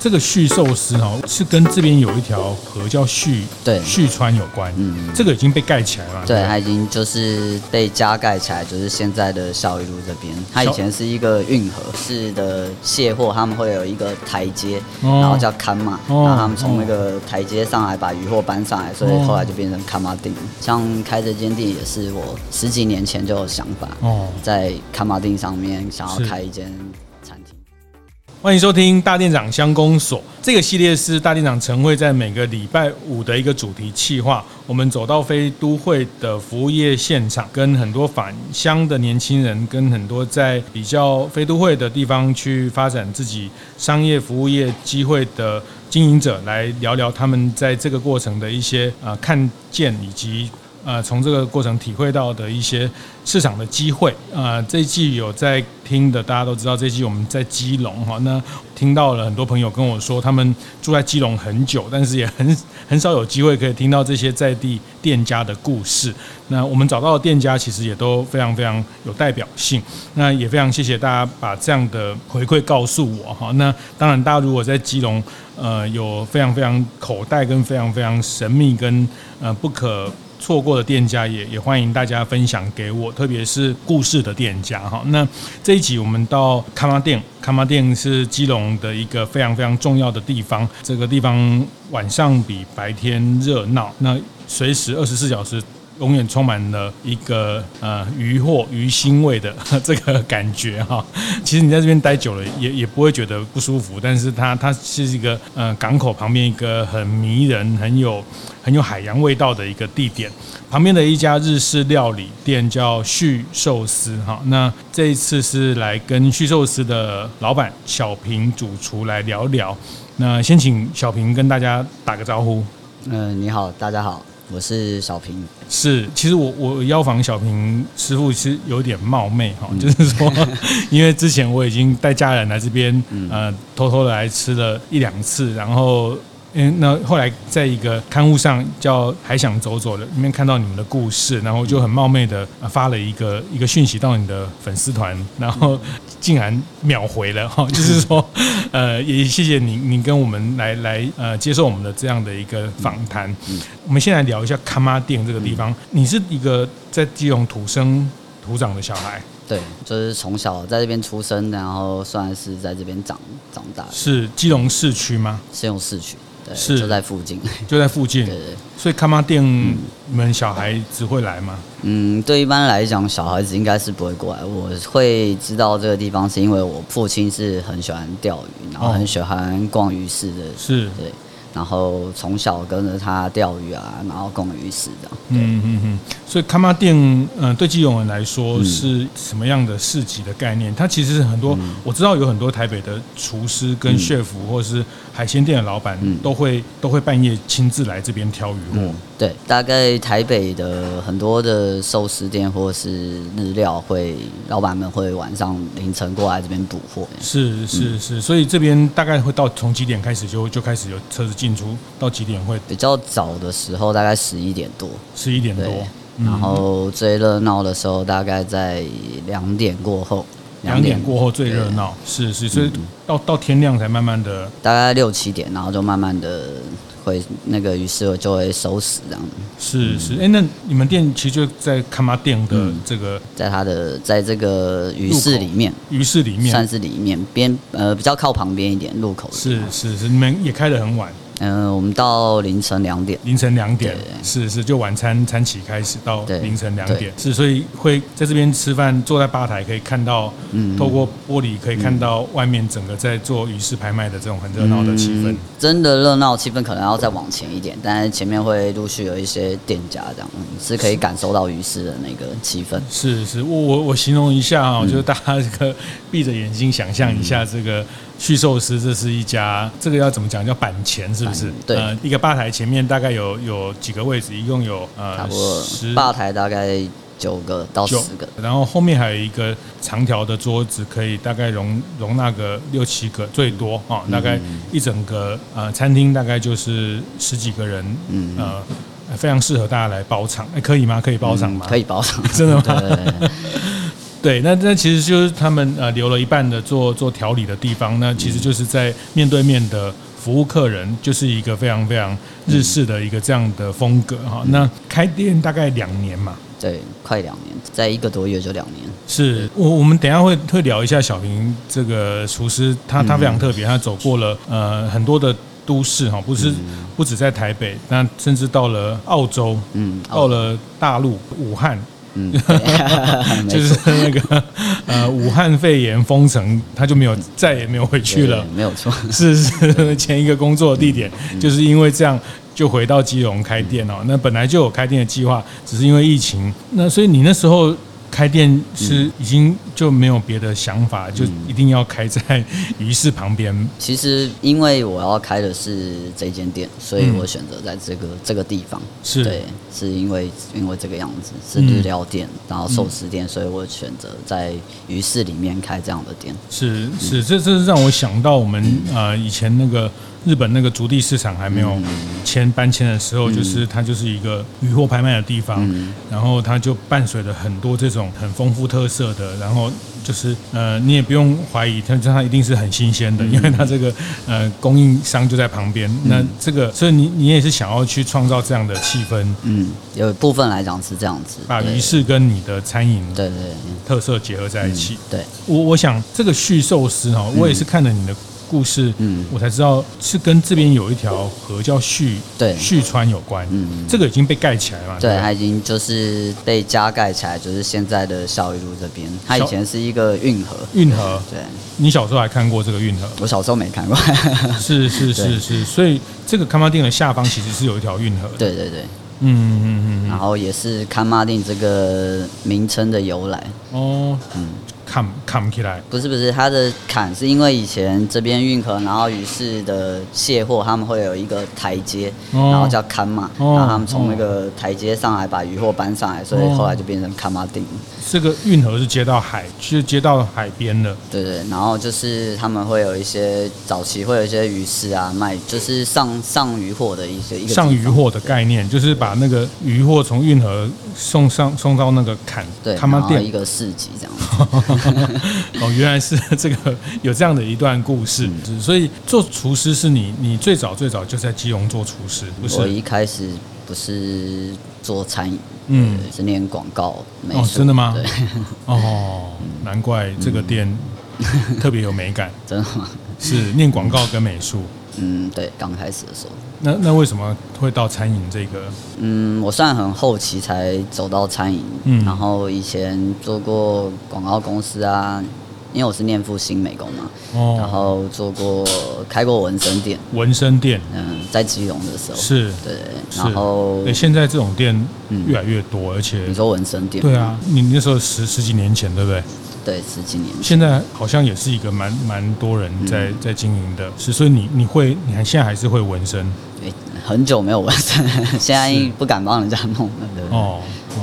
这个旭寿司哦是跟这边有一条河叫旭对。旭川有关，嗯，这个已经被盖起来了，对，它已经就是被加盖起来，就是现在的孝一路这边，它以前是一个运河式的卸货，他们会有一个台阶，然后叫看马，然后他们从那个台阶上来把鱼货搬上来，所以后来就变成坎马町。像开这间店也是我十几年前就有想法，哦，在坎马町上面想要开一间。欢迎收听大店长乡公所，这个系列是大店长晨会在每个礼拜五的一个主题企划。我们走到非都会的服务业现场，跟很多返乡的年轻人，跟很多在比较非都会的地方去发展自己商业服务业机会的经营者，来聊聊他们在这个过程的一些呃看见以及。呃，从这个过程体会到的一些市场的机会，呃，这一季有在听的，大家都知道，这一季我们在基隆哈，那听到了很多朋友跟我说，他们住在基隆很久，但是也很 很少有机会可以听到这些在地店家的故事。那我们找到的店家其实也都非常非常有代表性，那也非常谢谢大家把这样的回馈告诉我哈。那当然，大家如果在基隆，呃，有非常非常口袋跟非常非常神秘跟呃不可。错过的店家也也欢迎大家分享给我，特别是故事的店家哈。那这一集我们到康巴店，康巴店是基隆的一个非常非常重要的地方。这个地方晚上比白天热闹，那随时二十四小时。永远充满了一个呃鱼货鱼腥味的 这个感觉哈。其实你在这边待久了也也不会觉得不舒服，但是它它是一个呃港口旁边一个很迷人、很有很有海洋味道的一个地点。旁边的一家日式料理店叫旭寿司哈。那这一次是来跟旭寿司的老板小平主厨来聊聊。那先请小平跟大家打个招呼。嗯、你好，大家好。我是小平，是，其实我我邀访小平师傅是有点冒昧哈，就是说，因为之前我已经带家人来这边，呃，偷偷的来吃了一两次，然后。嗯，那后来在一个刊物上叫“还想走走”的里面看到你们的故事，然后就很冒昧的发了一个一个讯息到你的粉丝团，然后竟然秒回了 哈，就是说，呃，也谢谢你，你跟我们来来呃接受我们的这样的一个访谈。我们先来聊一下崁仔顶这个地方，你是一个在基隆土生土长的小孩，对，就是从小在这边出生，然后算是在这边长长大。是基隆市区吗？基隆市区。是就在附近，就在附近。对对，所以看妈店你们小孩子会来吗？嗯，对，一般来讲，小孩子应该是不会过来。我会知道这个地方，是因为我父亲是很喜欢钓鱼，然后很喜欢逛鱼市的。是，对。然后从小跟着他钓鱼啊，然后逛鱼市这样。嗯嗯嗯。所以看妈店，嗯，对基隆人来说是什么样的市集的概念？它其实是很多，我知道有很多台北的厨师跟 chef 或者是海鲜店的老板都会都会半夜亲自来这边挑鱼货。对，大概台北的很多的寿司店或是日料会，老板们会晚上凌晨过来这边补货。是是是，所以这边大概会到从几点开始就就开始有车子进出？到几点会？比较早的时候大概十一点多，十一点多。然后最热闹的时候大概在两点过后，两点过后最热闹，是是，所以到到天亮才慢慢的，大概六七点，然后就慢慢的会那个鱼市就会收拾这样子。是是，哎，那你们店其实就在卡玛店的这个，在它的在这个鱼市里面，鱼市里面算是里面边呃比较靠旁边一点入口。是是是，你们也开得很晚。嗯、呃，我们到凌晨两点。凌晨两点，是是，就晚餐餐起开始到凌晨两点，是，所以会在这边吃饭，坐在吧台可以看到，嗯，透过玻璃可以看到外面整个在做鱼市拍卖的这种很热闹的气氛。嗯、真的热闹气氛可能要再往前一点，但是前面会陆续有一些店家这样，是可以感受到鱼市的那个气氛。是是，我我我形容一下啊，就是大家这个闭着眼睛想象一下这个。旭寿司，这是一家，这个要怎么讲？叫板前是不是？对，呃，一个吧台前面大概有有几个位置，一共有呃，差不多十吧台大概九个到十个，然后后面还有一个长条的桌子，可以大概容容纳个六七个最多啊，大概一整个呃餐厅大概就是十几个人，嗯呃，非常适合大家来包场，哎，可以吗？可以包场吗？可以包场，真的吗？对，那那其实就是他们呃留了一半的做做调理的地方，那其实就是在面对面的服务客人，就是一个非常非常日式的一个这样的风格哈。那开店大概两年嘛，对，快两年，在一个多月就两年。是我我们等一下会会聊一下小平这个厨师，他他非常特别，他走过了呃很多的都市哈，不是不止在台北，那甚至到了澳洲，嗯，到了大陆武汉。嗯，就是那个呃，武汉肺炎封城，他就没有再也没有回去了。没有错，是是前一个工作的地点，就是因为这样就回到基隆开店哦。那本来就有开店的计划，只是因为疫情。那所以你那时候。开店是已经就没有别的想法，嗯、就一定要开在鱼市旁边。其实因为我要开的是这间店，所以我选择在这个、嗯、这个地方。是对，是因为因为这个样子是日料店，嗯、然后寿司店，所以我选择在鱼市里面开这样的店。是是，这这是让我想到我们、嗯、呃以前那个。日本那个足地市场还没有迁搬迁的时候，就是它就是一个鱼货拍卖的地方，然后它就伴随着很多这种很丰富特色的，然后就是呃，你也不用怀疑它它一定是很新鲜的，因为它这个呃供应商就在旁边。那这个，所以你你也是想要去创造这样的气氛，嗯，有部分来讲是这样子，把鱼市跟你的餐饮对。对特色结合在一起。对，我我想这个续寿司哈，我也是看了你的。故事，嗯，我才知道是跟这边有一条河叫旭，对，旭川有关，嗯，这个已经被盖起来了嘛？对，它已经就是被加盖起来，就是现在的孝一路这边，它以前是一个运河，运河，对，你小时候还看过这个运河？我小时候没看过，是是是是，所以这个崁仔顶的下方其实是有一条运河，对对对，嗯嗯嗯，然后也是康马定这个名称的由来，哦，嗯。砍砍不起来，不是不是，它的砍是因为以前这边运河，然后鱼市的卸货，他们会有一个台阶，哦、然后叫砍马，哦、然后他们从那个台阶上来把鱼货搬上来，所以后来就变成砍马顶。这个运河是接到海，是接到海边的。对对，然后就是他们会有一些早期会有一些鱼市啊卖，就是上上鱼货的一些一个上鱼货的概念，就是把那个鱼货从运河送上送到那个坎，对，他们店。一个市集这样。哦，原来是这个有这样的一段故事，嗯、所以做厨师是你，你最早最早就在基隆做厨师，不是？我一开始不是做餐饮，嗯，是念广告美术。哦，真的吗？对，哦，难怪这个店特别有美感，真的吗？是念广告跟美术。嗯，对，刚开始的时候。那那为什么会到餐饮这个？嗯，我算很后期才走到餐饮。嗯，然后以前做过广告公司啊，因为我是念复兴美工嘛。哦。然后做过开过纹身店。纹身店。嗯，在基隆的时候。是。对。然后。对，现在这种店越来越多，而且。你说纹身店？对啊，你那时候十十几年前，对不对？对，十几年。现在好像也是一个蛮蛮多人在、嗯、在经营的，是，所以你你会，你还现在还是会纹身？对，很久没有纹身，现在不敢帮人家弄了。对哦，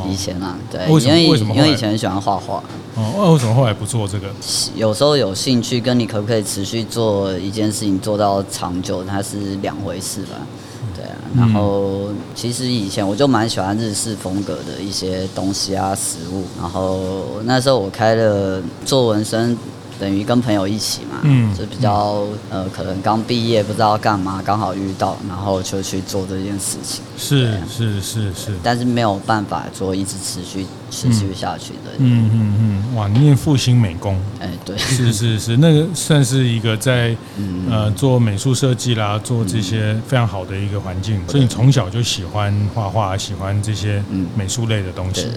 以前啊，对，为什么？为？因为以前很喜欢画画。哦，那为什么后来不做这个？有时候有兴趣，跟你可不可以持续做一件事情做到长久，它是两回事吧。然后，其实以前我就蛮喜欢日式风格的一些东西啊，食物。然后那时候我开了做纹身。等于跟朋友一起嘛，嗯，就比较呃，可能刚毕业不知道干嘛，刚好遇到，然后就去做这件事情。是是是是，但是没有办法做一直持续持续下去的。嗯嗯嗯，哇，你念复兴美工，哎，对，是是是，那个算是一个在呃做美术设计啦，做这些非常好的一个环境，所以你从小就喜欢画画，喜欢这些美术类的东西。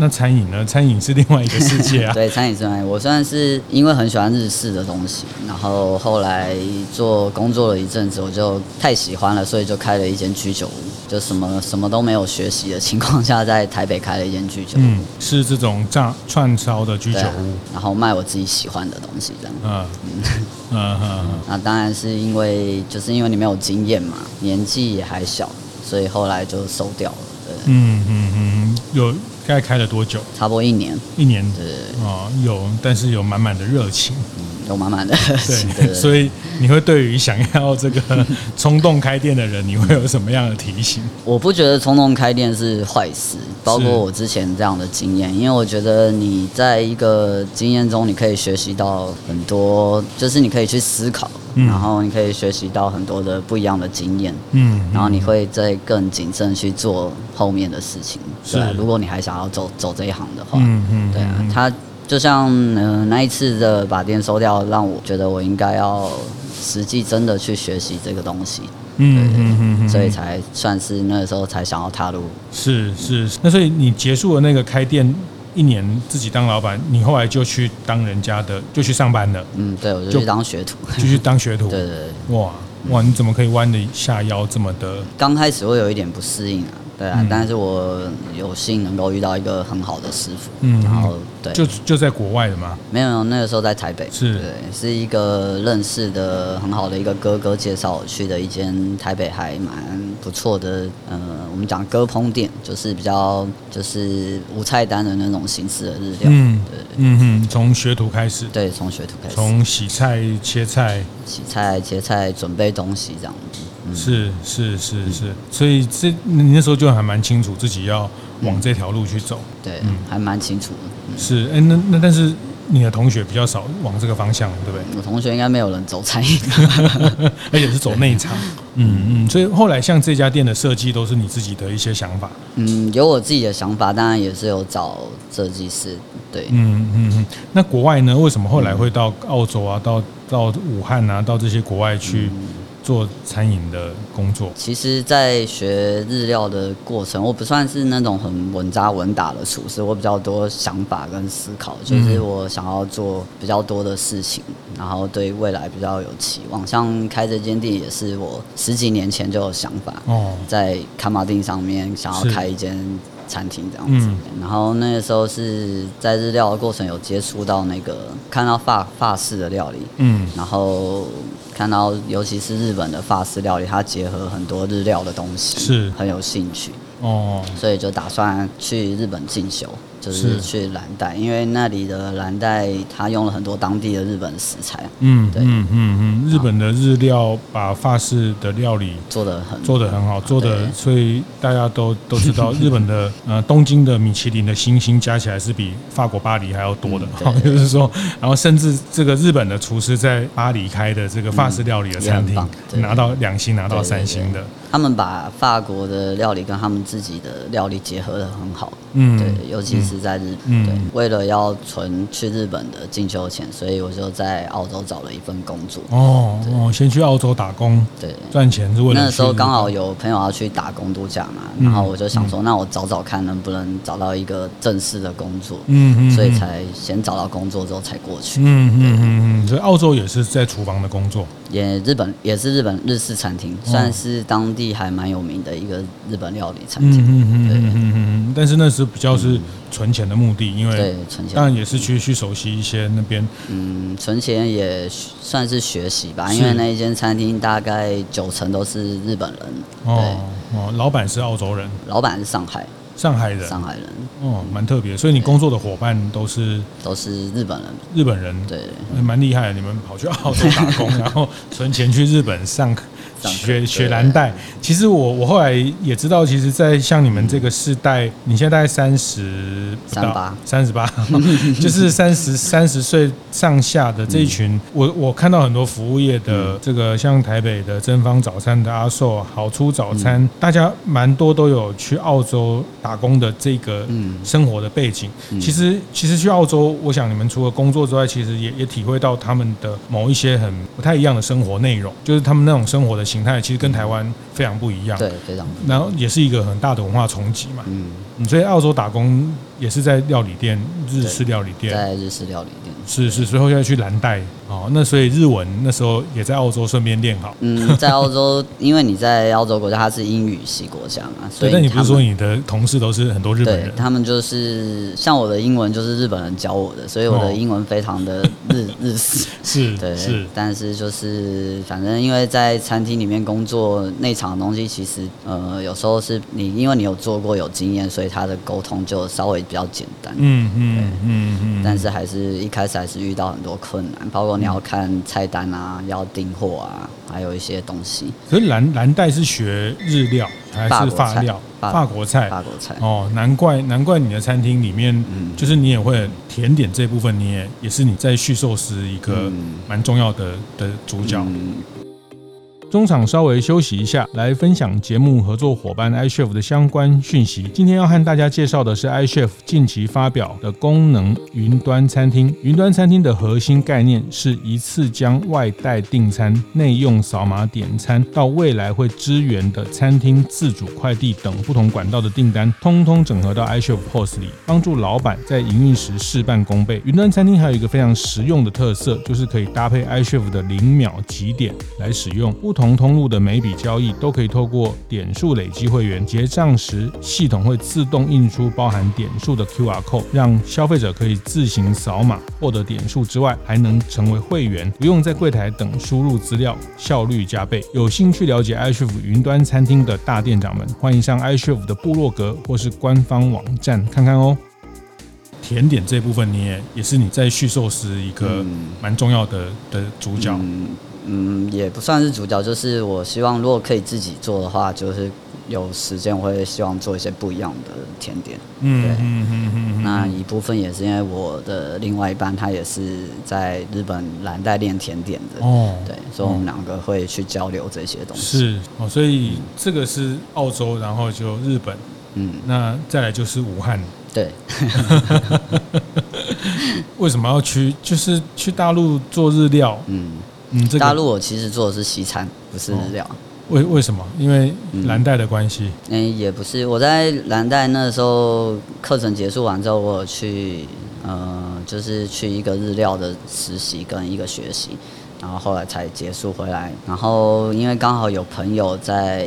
那餐饮呢？餐饮是另外一个世界啊。对，餐饮是另外，我算是因为很喜欢日式的东西，然后后来做工作了一阵子，我就太喜欢了，所以就开了一间居酒屋，就什么什么都没有学习的情况下，在台北开了一间居酒屋。嗯，是这种炸串烧的居酒屋，啊，然后卖我自己喜欢的东西，这样。嗯嗯嗯嗯。那当然是因为就是因为你没有经验嘛，年纪也还小，所以后来就收掉了。对。嗯嗯嗯，有。大概开了多久？差不多一年。一年。对。哦，有，但是有满满的热情。有满满的热情。对。所以你会对于想要这个冲动开店的人，你会有什么样的提醒？我不觉得冲动开店是坏事，包括我之前这样的经验，因为我觉得你在一个经验中，你可以学习到很多，就是你可以去思考。然后你可以学习到很多的不一样的经验，嗯，然后你会再更谨慎去做后面的事情。对，如果你还想要走走这一行的话，嗯嗯，对啊，他就像嗯、呃、那一次的把店收掉，让我觉得我应该要实际真的去学习这个东西，嗯嗯嗯，所以才算是那个时候才想要踏入。是是，那所以你结束了那个开店。一年自己当老板，你后来就去当人家的，就去上班了。嗯，对，我就去当学徒，就去当学徒。对对对，哇哇，你怎么可以弯得下腰这么的？刚开始会有一点不适应啊。对啊，但是我有幸能够遇到一个很好的师傅，嗯，然后对，就就在国外的吗？没有，那个时候在台北，是，对，是一个认识的很好的一个哥哥介绍我去的一间台北还蛮不错的，呃，我们讲割烹店，就是比较就是无菜单的那种形式的日料，嗯，对，嗯哼，从学徒开始，对，从学徒开始，从洗菜、切菜、洗菜、切菜、准备东西这样。子。是是是是，所以这你那时候就还蛮清楚自己要往这条路去走，对，嗯，还蛮清楚的。是，哎，那那但是你的同学比较少往这个方向，对不对？我同学应该没有人走餐饮，而且是走内场。嗯嗯，所以后来像这家店的设计都是你自己的一些想法。嗯，有我自己的想法，当然也是有找设计师。对，嗯嗯嗯。那国外呢？为什么后来会到澳洲啊，到到武汉啊，到这些国外去？做餐饮的工作，其实，在学日料的过程，我不算是那种很稳扎稳打的厨师，我比较多想法跟思考，就是我想要做比较多的事情，然后对未来比较有期望。像开这间店，也是我十几年前就有想法，哦，在卡马丁上面想要开一间餐厅这样子。然后那个时候是在日料的过程有接触到那个，看到法法式的料理，嗯，然后。看到，尤其是日本的法式料理，它结合很多日料的东西，是很有兴趣哦，所以就打算去日本进修。就是去蓝带，因为那里的蓝带它用了很多当地的日本食材。嗯，对，嗯嗯嗯，日本的日料把法式的料理做的很做的很好，做的，所以大家都都知道，日本的 呃东京的米其林的星星加起来是比法国巴黎还要多的。就是说，然后甚至这个日本的厨师在巴黎开的这个法式料理的餐厅，拿到两星，拿到三星的。他们把法国的料理跟他们自己的料理结合的很好，嗯，对，尤其是在日本，对，为了要存去日本的进修钱，所以我就在澳洲找了一份工作。哦哦，先去澳洲打工，对，赚钱是为了。那时候刚好有朋友要去打工度假嘛，然后我就想说，那我找找看能不能找到一个正式的工作，嗯嗯，所以才先找到工作之后才过去。嗯嗯嗯嗯，所以澳洲也是在厨房的工作。也日本也是日本日式餐厅，算是当地还蛮有名的一个日本料理餐厅。嗯嗯嗯嗯嗯嗯。但是那是比较是存钱的目的，因为对存钱，当然也是去去熟悉一些那边。嗯，存钱也算是学习吧，因为那一间餐厅大概九成都是日本人。哦哦，老板是澳洲人，老板是上海。上海人，上海人，哦，蛮特别。所以你工作的伙伴都是都是日本人，日本人，对，蛮厉害的。你们跑去澳洲打工，然后存钱去日本上课。学学蓝带，其实我我后来也知道，其实，在像你们这个世代，你现在大概三十三十八，三十八，就是三十三十岁上下的这一群，我我看到很多服务业的这个，像台北的真芳早餐的阿寿，好出早餐，大家蛮多都有去澳洲打工的这个生活的背景。其实其实去澳洲，我想你们除了工作之外，其实也也体会到他们的某一些很不太一样的生活内容，就是他们那种生活的。形态其实跟台湾非常不一样，对，非常。然后也是一个很大的文化冲击嘛，嗯，所以澳洲打工也是在料理店，日式料理店，在日式料理店。是是，随后要去蓝带哦。那所以日文那时候也在澳洲顺便练好。嗯，在澳洲，因为你在澳洲国家，它是英语系国家嘛，所以那你不是说你的同事都是很多日本人？他们就是像我的英文就是日本人教我的，所以我的英文非常的日、哦、日式。是，对，是。但是就是反正因为在餐厅里面工作，内场的东西其实呃有时候是你因为你有做过有经验，所以他的沟通就稍微比较简单。嗯嗯嗯嗯。但是还是一开始。还是遇到很多困难，包括你要看菜单啊，要订货啊，还有一些东西。可是蓝蓝带是学日料还是法料？法国菜，法国菜。哦，难怪难怪你的餐厅里面，嗯，就是你也会甜点这部分，你也也是你在续寿司一个蛮重要的的主角。嗯中场稍微休息一下，来分享节目合作伙伴 iChef 的相关讯息。今天要和大家介绍的是 iChef 近期发表的功能云端餐厅。云端餐厅的核心概念是一次将外带订餐、内用扫码点餐，到未来会支援的餐厅自主快递等不同管道的订单，通通整合到 iChef POS 里，帮助老板在营运时事半功倍。云端餐厅还有一个非常实用的特色，就是可以搭配 iChef 的零秒集点来使用。不同通路的每笔交易都可以透过点数累积会员，结账时系统会自动印出包含点数的 QR code，让消费者可以自行扫码获得点数之外，还能成为会员，不用在柜台等输入资料，效率加倍。有兴趣了解 iChef 云端餐厅的大店长们，欢迎上 iChef 的部落格或是官方网站看看哦。甜点这部分，你也也是你在续寿司一个蛮重要的的主角。嗯嗯，也不算是主角，就是我希望如果可以自己做的话，就是有时间我会希望做一些不一样的甜点。嗯，对，嗯嗯嗯。那一部分也是因为我的另外一半他也是在日本蓝带练甜点的。哦，对，所以我们两个会去交流这些东西。是哦，所以这个是澳洲，然后就日本。嗯，那再来就是武汉。对。为什么要去？就是去大陆做日料。嗯。嗯，这个、大陆我其实做的是西餐，不是日料。哦、为为什么？因为蓝带的关系。嗯，嗯，也不是。我在蓝带那时候课程结束完之后，我有去呃，就是去一个日料的实习跟一个学习，然后后来才结束回来。然后因为刚好有朋友在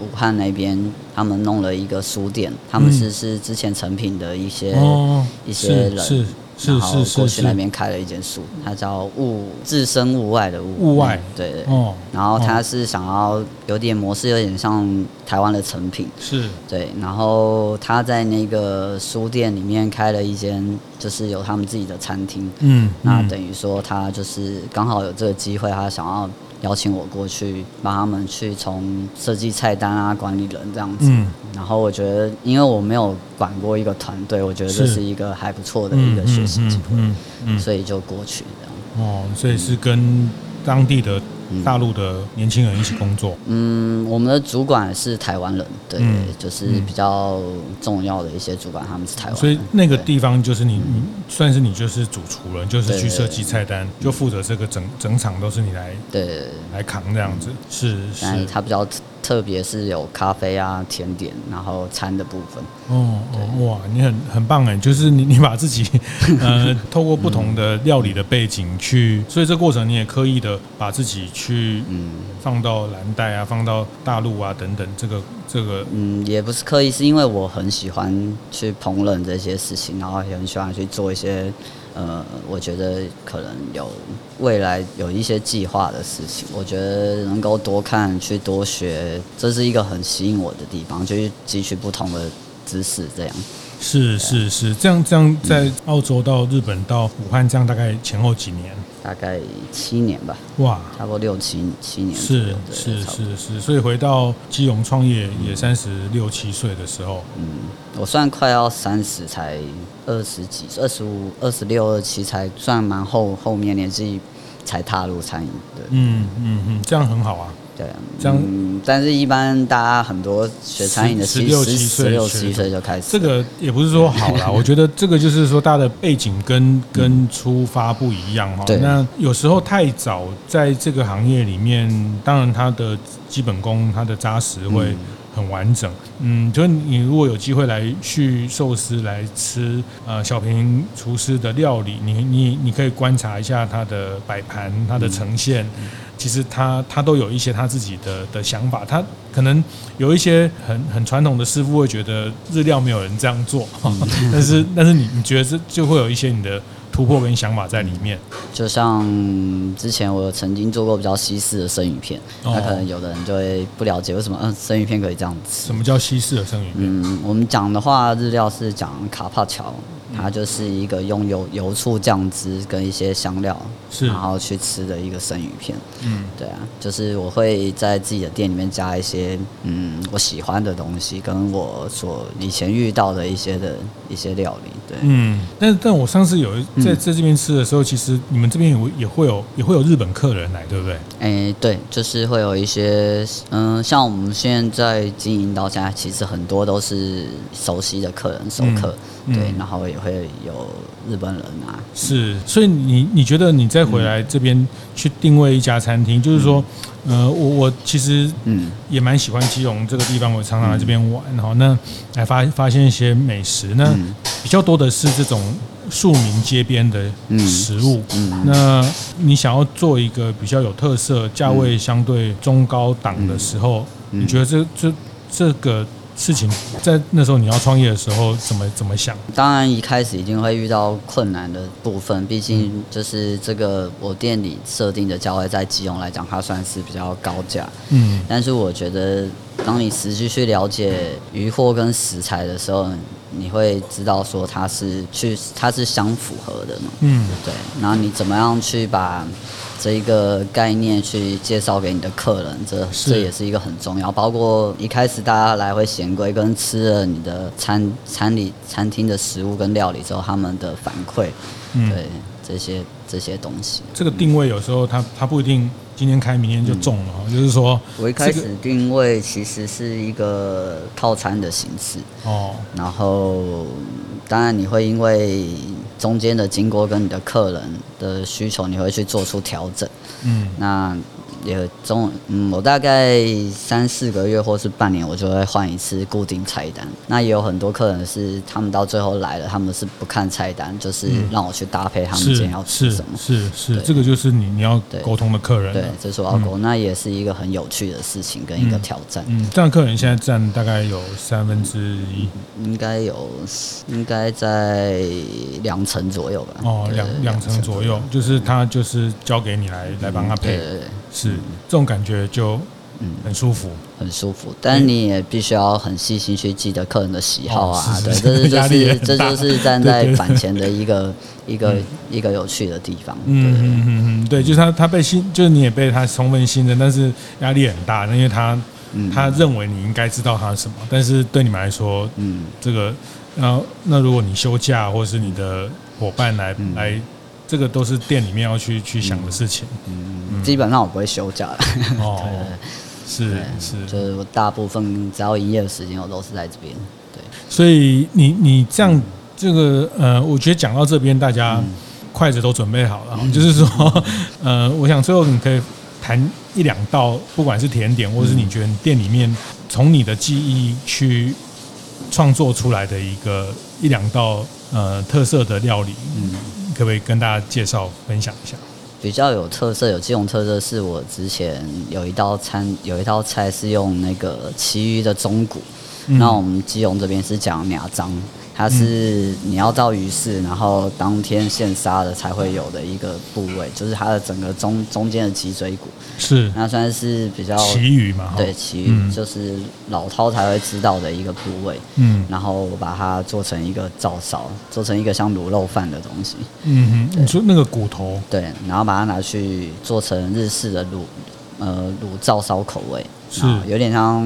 武汉那边，他们弄了一个书店，他们是是之前成品的一些、哦、一些人。是是然后过去那边开了一间书，它叫物置身物外的物。物外，对对。哦。然后他是想要有点模式，有点像台湾的成品。是。对。然后他在那个书店里面开了一间，就是有他们自己的餐厅。嗯。那等于说他就是刚好有这个机会，他想要。邀请我过去帮他们去从设计菜单啊，管理人这样子。嗯。然后我觉得，因为我没有管过一个团队，我觉得这是一个还不错的一个学习机会。所以就过去这样。哦，所以是跟当地的。大陆的年轻人一起工作。嗯，我们的主管是台湾人，对，嗯、就是比较重要的一些主管，他们是台湾人。所以那个地方就是你，你算是你就是主厨了，就是去设计菜单，就负责这个整整场都是你来对来扛这样子。是是，但他比较。特别是有咖啡啊、甜点，然后餐的部分。哦哦哇，你很很棒哎，就是你 你把自己呃透过不同的料理的背景去，嗯、所以这过程你也刻意的把自己去嗯放到蓝带啊，放到大陆啊等等，这个这个嗯也不是刻意，是因为我很喜欢去烹饪这些事情，然后也很喜欢去做一些。呃，我觉得可能有未来有一些计划的事情，我觉得能够多看、去多学，这是一个很吸引我的地方，就是汲取不同的知识，这样。是是是，这样这样在澳洲到日本到武汉，这样大概前后几年？大概七年吧。哇，差不多六七七年。是是是是，所以回到基隆创业也三十六七岁的时候。嗯，我算快要三十才二十几，二十五、二十六、二七才算蛮后后面年纪才踏入餐饮。对，嗯嗯嗯，这样很好啊。对，这样、嗯，但是一般大家很多学餐饮的十六七岁，十六七岁就开始。这个也不是说好啦，我觉得这个就是说，大家的背景跟跟出发不一样哈。对。那有时候太早在这个行业里面，当然他的基本功、他的扎实会很完整。嗯，就是你如果有机会来去寿司来吃，呃，小平厨师的料理，你你你可以观察一下他的摆盘，他的呈现。嗯其实他他都有一些他自己的的想法，他可能有一些很很传统的师傅会觉得日料没有人这样做，嗯、但是但是你你觉得这就会有一些你的突破跟想法在里面。就像之前我曾经做过比较西式的生鱼片，哦、那可能有的人就会不了解为什么嗯生鱼片可以这样吃。什么叫西式的生鱼片？嗯，我们讲的话日料是讲卡帕乔。它就是一个用油油醋酱汁跟一些香料，是然后去吃的一个生鱼片。嗯，对啊，就是我会在自己的店里面加一些嗯我喜欢的东西，跟我所以前遇到的一些的一些料理。对，嗯，但但我上次有在在这边吃的时候，其实你们这边也也会有也会有日本客人来，对不对？哎、欸，对，就是会有一些嗯，像我们现在在经营到现在，其实很多都是熟悉的客人熟客。嗯对，然后也会有日本人啊。是，所以你你觉得你再回来这边去定位一家餐厅，就是说，呃，我我其实嗯。也蛮喜欢基隆这个地方，我常常来这边玩，然后那来发发现一些美食，那比较多的是这种庶民街边的食物。嗯。那你想要做一个比较有特色、价位相对中高档的时候，你觉得这这这个？事情在那时候你要创业的时候怎么怎么想？当然一开始一定会遇到困难的部分，毕竟就是这个我店里设定的价位在基隆来讲，它算是比较高价。嗯，但是我觉得当你实际去了解鱼货跟食材的时候，你会知道说它是去它是相符合的嘛。嗯，对。然后你怎么样去把这一个概念去介绍给你的客人，这这也是一个很重要。包括一开始大家来回嫌贵，跟吃了你的餐餐里餐厅的食物跟料理之后，他们的反馈，嗯、对这些这些东西。这个定位有时候它它不一定今天开明天就中了，嗯、就是说我一开始定位其实是一个套餐的形式哦，然后当然你会因为。中间的经过跟你的客人的需求，你会去做出调整。嗯，那。也中，嗯，我大概三四个月或是半年，我就会换一次固定菜单。那也有很多客人是，他们到最后来了，他们是不看菜单，就是让我去搭配他们今天要吃什么。是是，是，这个就是你你要沟通的客人。对，对，这是我要沟。嗯、那也是一个很有趣的事情跟一个挑战。嗯，这样客人现在占大概有三分之一，应该有，应该在两成左右吧。哦，两两成左右，就是他就是交给你来来帮他配。对对对是。这种感觉就嗯。很舒服，很舒服。但是你也必须要很细心去记得客人的喜好啊，对，这是就是这就是站在板前的一个 一个一个有趣的地方。嗯嗯嗯对，就是他他被信，就是你也被他充分信任，但是压力很大，因为他他认为你应该知道他什么，但是对你们来说，嗯，这个然后那如果你休假或者是你的伙伴来来。这个都是店里面要去去想的事情。基本上我不会休假的。哦，是是，就是我大部分只要营业的时间，我都是在这边。对，所以你你这样这个呃，我觉得讲到这边，大家筷子都准备好了，嗯、就是说呃，我想最后你可以谈一两道，不管是甜点，或者是你觉得你店里面从你的记忆去创作出来的一个一两道呃特色的料理。嗯。可不可以跟大家介绍分享一下？比较有特色、有基隆特色，是我之前有一道餐，有一道菜是用那个其余的中骨。嗯、那我们基隆这边是讲鸟章。它是你要到鱼市，然后当天现杀的才会有的一个部位，就是它的整个中中间的脊椎骨，是那算是比较旗鱼嘛？对，旗鱼、嗯、就是老饕才会知道的一个部位。嗯，然后我把它做成一个照烧，做成一个像卤肉饭的东西。嗯哼，你说那个骨头？对，然后把它拿去做成日式的卤呃卤照烧口味，是有点像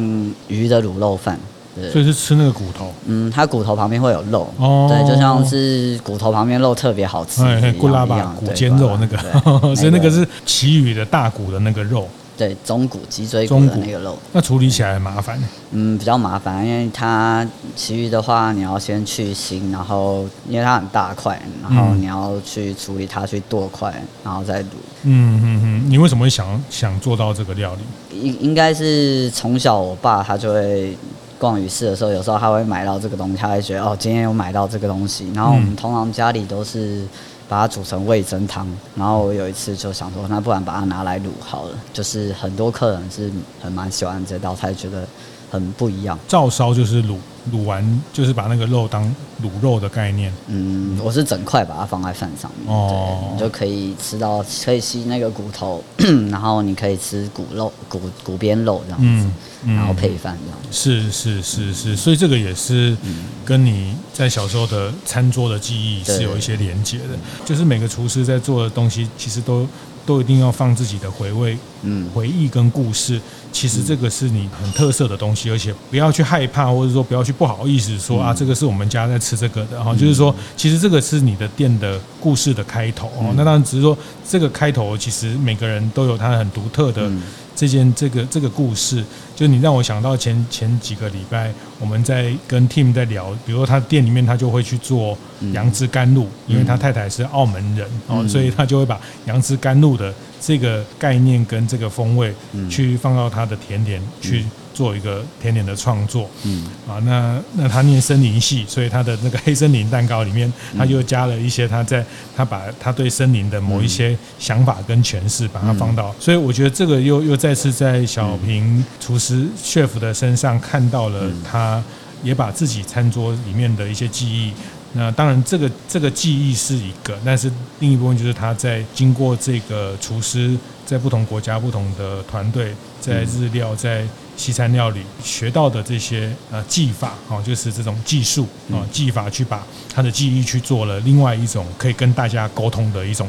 鱼的卤肉饭。对所以是吃那个骨头，嗯，它骨头旁边会有肉，哦，对，就像是骨头旁边肉特别好吃，骨拉巴骨尖肉那个，所以那个是其余的大骨的那个肉，对，中骨、脊椎骨的那个肉。那处理起来很麻烦。嗯，比较麻烦，因为它其余的话，你要先去腥，然后因为它很大块，然后你要去处理它，去剁块，然后再卤。嗯嗯嗯，你为什么会想想做到这个料理？应应该是从小我爸他就会逛鱼市的时候，有时候他会买到这个东西，他会觉得哦，今天有买到这个东西。然后我们通常家里都是把它煮成味增汤。然后我有一次就想说，那不然把它拿来卤好了。就是很多客人是很蛮喜欢这道菜，觉得。很不一样，照烧就是卤卤完，就是把那个肉当卤肉的概念。嗯，我是整块把它放在饭上面，哦，对，你就可以吃到，可以吸那个骨头，然后你可以吃骨肉、骨骨边肉这样子，嗯嗯、然后配饭这样子。是是是是，所以这个也是跟你在小时候的餐桌的记忆是有一些连结的。就是每个厨师在做的东西，其实都。都一定要放自己的回味、嗯，回忆跟故事。其实这个是你很特色的东西，而且不要去害怕，或者说不要去不好意思说啊，这个是我们家在吃这个的哈。就是说，其实这个是你的店的故事的开头哦。那当然只是说这个开头，其实每个人都有他很独特的。这件这个这个故事，就你让我想到前前几个礼拜，我们在跟 Tim 在聊，比如说他店里面他就会去做杨枝甘露，因为他太太是澳门人哦，所以他就会把杨枝甘露的这个概念跟这个风味去放到他的甜点去。做一个甜点的创作，嗯。啊，那那他念森林系，所以他的那个黑森林蛋糕里面，他又加了一些他在他把他对森林的某一些想法跟诠释，把它放到，所以我觉得这个又又再次在小平厨师 chef 的身上看到了，他也把自己餐桌里面的一些记忆。那当然，这个这个记忆是一个，但是另一部分就是他在经过这个厨师在不同国家、不同的团队，在日料、在西餐料理学到的这些呃技法啊，就是这种技术啊技法，去把他的记忆去做了另外一种可以跟大家沟通的一种。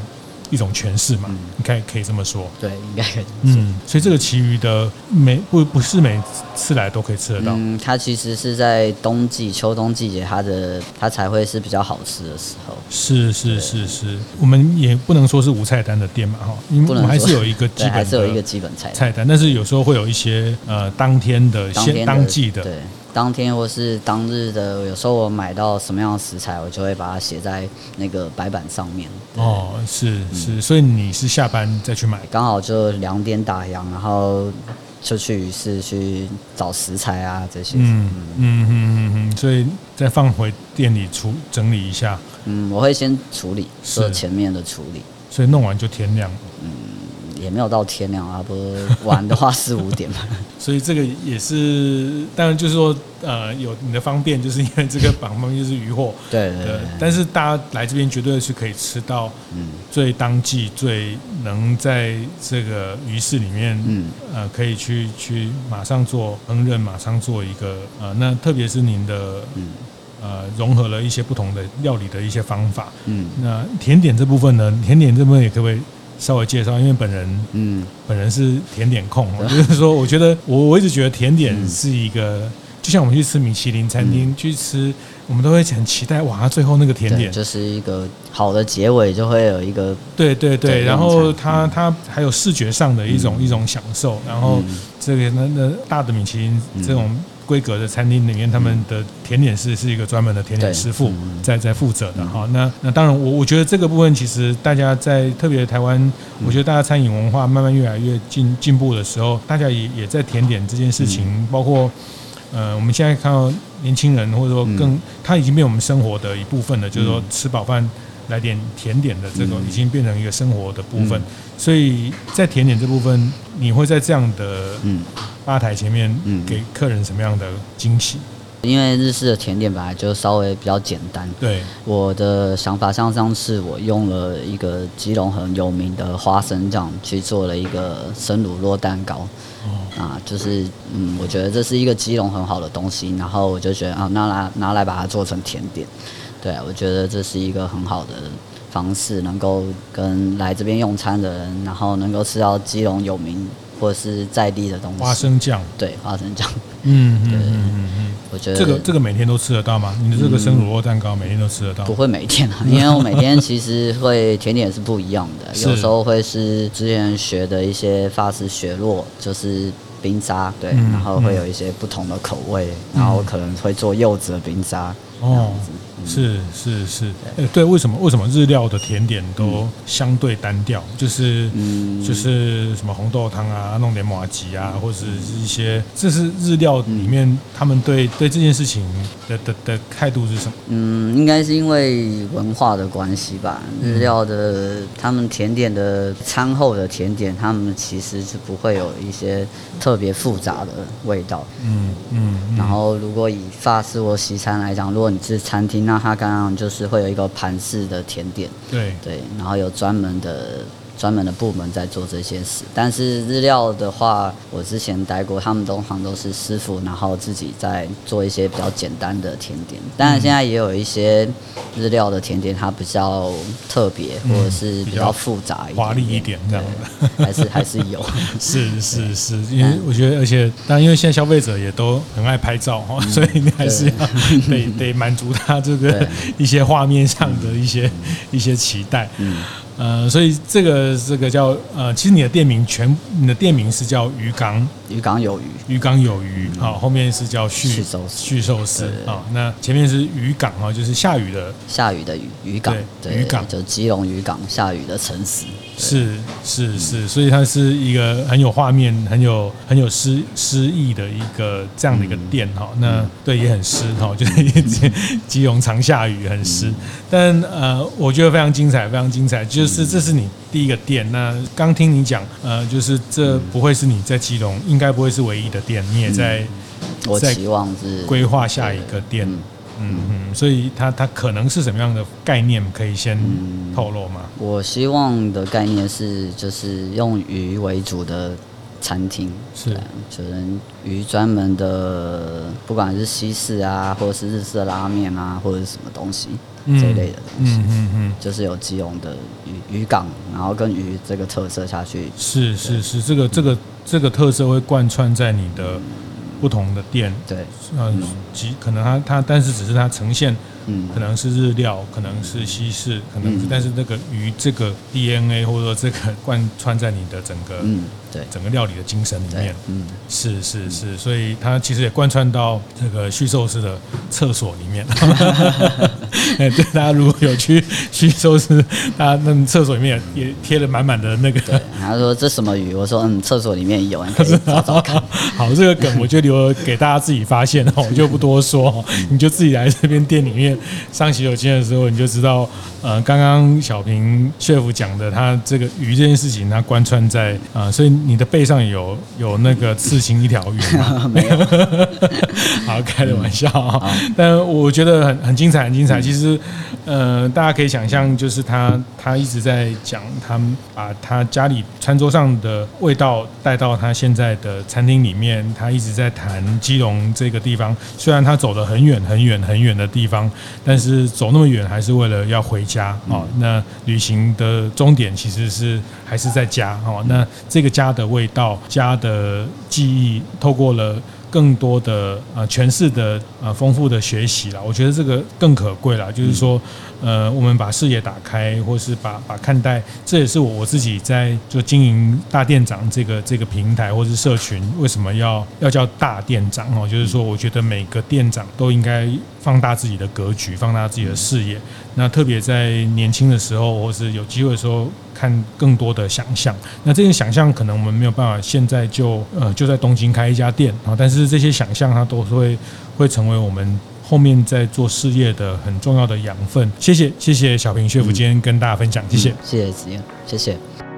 一种诠释嘛，应该可以这么说。对，应该可以。嗯，所以这个其余的每不不是每次来都可以吃得到。嗯，它其实是在冬季、秋冬季节，它的它才会是比较好吃的时候。是是是是，我们也不能说是无菜单的店嘛，哈，因为我们还是有一个基本，还是有一个基本菜菜单，但是有时候会有一些呃当天的、现当季的。对。当天或是当日的，有时候我买到什么样的食材，我就会把它写在那个白板上面。哦，是是，所以你是下班再去买？刚好就两点打烊，然后就去鱼市去找食材啊这些。嗯嗯嗯嗯嗯，所以再放回店里处整理一下。嗯，我会先处理，做前面的处理。所以弄完就天亮。嗯。也没有到天亮啊，不晚的话四五点嘛。所以这个也是，当然就是说，呃，有你的方便，就是因为这个榜方就是鱼货。对对，对。但是大家来这边绝对是可以吃到，嗯，最当季、最能在这个鱼市里面，嗯，呃，可以去去马上做烹饪，马上做一个，呃，那特别是您的，嗯，呃，融合了一些不同的料理的一些方法，嗯，那甜点这部分呢，甜点这部分也可不可以？稍微介绍，因为本人，嗯，本人是甜点控，就是说，我觉得我我一直觉得甜点是一个，就像我们去吃米其林餐厅去吃，我们都会很期待哇，最后那个甜点就是一个好的结尾，就会有一个，对对对，然后它它还有视觉上的一种一种享受，然后这个那那大的米其林这种。规格的餐厅里面，他们的甜点师是一个专门的甜点师傅在在负责的哈。那那当然，我我觉得这个部分其实大家在特别台湾，我觉得大家餐饮文化慢慢越来越进进步的时候，大家也也在甜点这件事情，包括呃，我们现在看到年轻人或者说更，他已经变我们生活的一部分了，就是说吃饱饭来点甜点的这种，已经变成一个生活的部分。所以在甜点这部分，你会在这样的嗯。吧台前面，给客人什么样的惊喜？因为日式的甜点本来就稍微比较简单。对，我的想法像上次我用了一个基隆很有名的花生酱去做了一个生乳酪蛋糕。哦，啊，就是嗯，我觉得这是一个基隆很好的东西，然后我就觉得啊，拿来拿来把它做成甜点。对，我觉得这是一个很好的方式，能够跟来这边用餐的人，然后能够吃到基隆有名。或者是在地的东西。花生酱，对，花生酱。嗯 嗯嗯嗯，我觉得这个这个每天都吃得到吗？你的这个生乳酪蛋糕每天都吃得到？不会每天啊，因为我每天其实会甜点是不一样的，有时候会是之前学的一些法式雪落，就是。冰沙对，嗯、然后会有一些不同的口味，嗯、然后可能会做柚子的冰沙。哦，嗯、是是是，对，对，为什么为什么日料的甜点都相对单调？就是嗯，就是什么红豆汤啊，弄点麻吉啊，或者是一些，这是日料里面他们对对这件事情的的的态度是什么？嗯，应该是因为文化的关系吧。日料的他们甜点的餐后的甜点，他们其实是不会有一些特别复杂的味道。嗯嗯，然后如果以法式或西餐来讲，如果你是餐厅，那他刚刚就是会有一个盘式的甜点，对对，然后有专门的。专门的部门在做这些事，但是日料的话，我之前待过，他们通常都是师傅，然后自己在做一些比较简单的甜点。当然，现在也有一些日料的甜点，它比较特别，或者是比较复杂一点、华丽一点这样的，还是还是有。是 是是，因为我觉得，而且当然，因为现在消费者也都很爱拍照哈，所以你还是要得得满足他这个一些画面上的一些一些期待。嗯。呃，所以这个这个叫呃，其实你的店名全，你的店名是叫鱼港，鱼港有鱼，鱼港有鱼，好，后面是叫旭寿旭寿司，啊，那前面是渔港啊，就是下雨的下雨的渔渔港，对，渔港就基隆渔港下雨的城市，是是是，所以它是一个很有画面、很有很有诗诗意的一个这样的一个店哈，那对也很湿哈，就是基隆常下雨很湿，但呃，我觉得非常精彩，非常精彩，就是。是，这是你第一个店。那刚听你讲，呃，就是这不会是你在基隆，应该不会是唯一的店。你也在，我期望是规划下一个店。嗯嗯，所以它它可能是什么样的概念？可以先透露吗？我希望的概念是，就是用鱼为主的餐厅，是，就是鱼专门的，不管是西式啊，或者是日式的拉面啊，或者是什么东西。这一类的东西，嗯嗯嗯，就是有基隆的渔渔港，然后跟鱼这个特色下去，是是是，这个这个这个特色会贯穿在你的不同的店，对，嗯，即可能它它，但是只是它呈现，嗯，可能是日料，可能是西式，可能是，但是那个鱼这个 DNA 或者说这个贯穿在你的整个，嗯。对整个料理的精神里面，嗯，是是是，所以它其实也贯穿到这个旭寿司的厕所里面。哎，对，大家如果有去 旭寿司，大家那厕所里面也贴了满满的那个。对，他说这什么鱼？我说嗯，厕所里面有，你可以 找找看。好，这个梗我就留给大家自己发现，我就不多说，你就自己来这边店里面上洗手间的时候，你就知道，呃，刚刚小平 chef 讲的，他这个鱼这件事情，它贯穿在啊、呃，所以。你的背上有有那个刺青一条鱼吗？没有，好开的玩笑啊！但我觉得很很精彩，很精彩。其实，呃，大家可以想象，就是他他一直在讲，他把他家里餐桌上的味道带到他现在的餐厅里面。他一直在谈基隆这个地方，虽然他走了很远很远很远的地方，但是走那么远还是为了要回家啊。那旅行的终点其实是还是在家哦。那这个家。家的味道，家的记忆，透过了更多的啊诠释的啊丰富的学习了，我觉得这个更可贵了。就是说，呃，我们把视野打开，或是把把看待，这也是我我自己在就经营大店长这个这个平台或是社群，为什么要要叫大店长哦？就是说，我觉得每个店长都应该放大自己的格局，放大自己的视野。那特别在年轻的时候，或是有机会的时候。看更多的想象，那这些想象可能我们没有办法现在就呃就在东京开一家店啊，但是这些想象它都会会成为我们后面在做事业的很重要的养分。谢谢谢谢小平 chef 今天跟大家分享，谢谢、嗯、谢谢子燕，谢谢。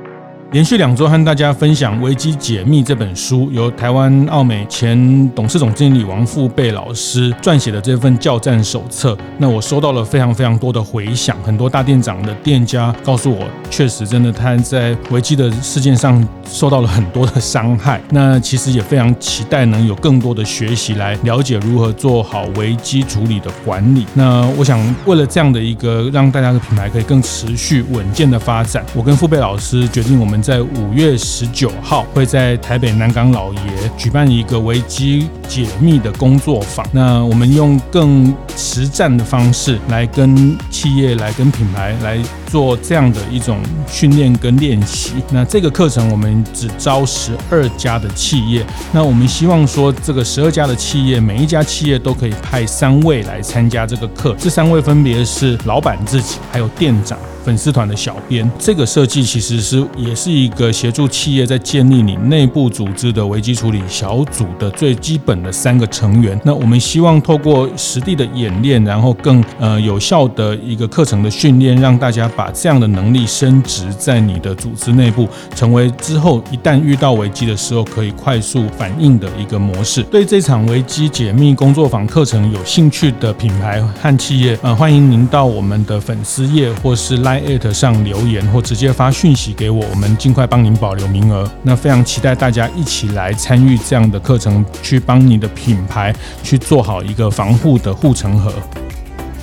连续两周和大家分享《危机解密》这本书，由台湾奥美前董事总经理王富贝老师撰写的这份教战手册。那我收到了非常非常多的回响，很多大店长的店家告诉我，确实真的他在危机的事件上受到了很多的伤害。那其实也非常期待能有更多的学习来了解如何做好危机处理的管理。那我想为了这样的一个让大家的品牌可以更持续稳健的发展，我跟富贝老师决定我们。在五月十九号会在台北南港老爷举办一个危机解密的工作坊。那我们用更实战的方式来跟企业、来跟品牌来做这样的一种训练跟练习。那这个课程我们只招十二家的企业。那我们希望说，这个十二家的企业，每一家企业都可以派三位来参加这个课。这三位分别是老板自己，还有店长。粉丝团的小编，这个设计其实是也是一个协助企业在建立你内部组织的危机处理小组的最基本的三个成员。那我们希望透过实地的演练，然后更呃有效的一个课程的训练，让大家把把这样的能力升值在你的组织内部，成为之后一旦遇到危机的时候可以快速反应的一个模式。对这场危机解密工作坊课程有兴趣的品牌和企业，呃，欢迎您到我们的粉丝页或是拉。@上留言或直接发讯息给我，我们尽快帮您保留名额。那非常期待大家一起来参与这样的课程，去帮你的品牌去做好一个防护的护城河。